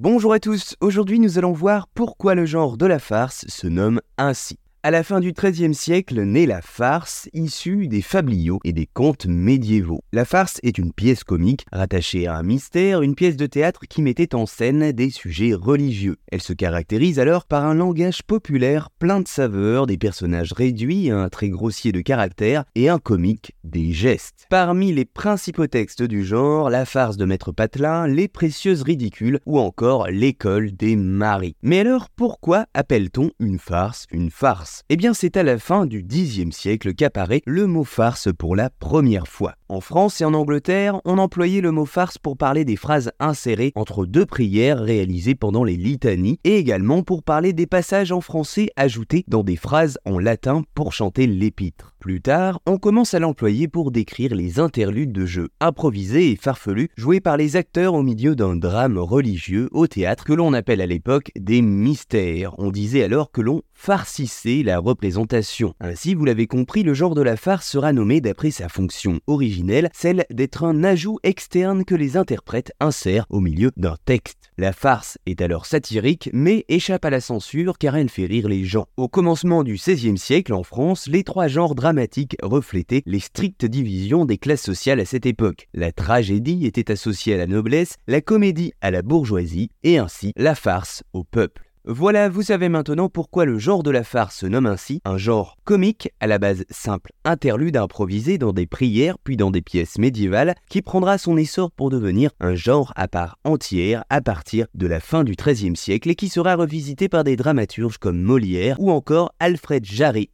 Bonjour à tous, aujourd'hui nous allons voir pourquoi le genre de la farce se nomme ainsi. À la fin du XIIIe siècle naît la farce, issue des fabliaux et des contes médiévaux. La farce est une pièce comique rattachée à un mystère, une pièce de théâtre qui mettait en scène des sujets religieux. Elle se caractérise alors par un langage populaire plein de saveurs, des personnages réduits, un trait grossier de caractère et un comique des gestes. Parmi les principaux textes du genre, la farce de Maître Patelin, les précieuses ridicules ou encore l'école des maris. Mais alors pourquoi appelle-t-on une farce une farce? Eh bien, c'est à la fin du Xe siècle qu'apparaît le mot farce pour la première fois. En France et en Angleterre, on employait le mot farce pour parler des phrases insérées entre deux prières réalisées pendant les litanies et également pour parler des passages en français ajoutés dans des phrases en latin pour chanter l'épître. Plus tard, on commence à l'employer pour décrire les interludes de jeux improvisés et farfelus joués par les acteurs au milieu d'un drame religieux au théâtre que l'on appelle à l'époque des mystères. On disait alors que l'on farcissait la représentation. Ainsi, vous l'avez compris, le genre de la farce sera nommé d'après sa fonction originale celle d'être un ajout externe que les interprètes insèrent au milieu d'un texte. La farce est alors satirique, mais échappe à la censure car elle fait rire les gens. Au commencement du XVIe siècle en France, les trois genres dramatiques reflétaient les strictes divisions des classes sociales à cette époque. La tragédie était associée à la noblesse, la comédie à la bourgeoisie, et ainsi la farce au peuple. Voilà, vous savez maintenant pourquoi le genre de la farce se nomme ainsi, un genre comique, à la base simple, interlude improvisé dans des prières puis dans des pièces médiévales, qui prendra son essor pour devenir un genre à part entière à partir de la fin du XIIIe siècle et qui sera revisité par des dramaturges comme Molière ou encore Alfred Jarry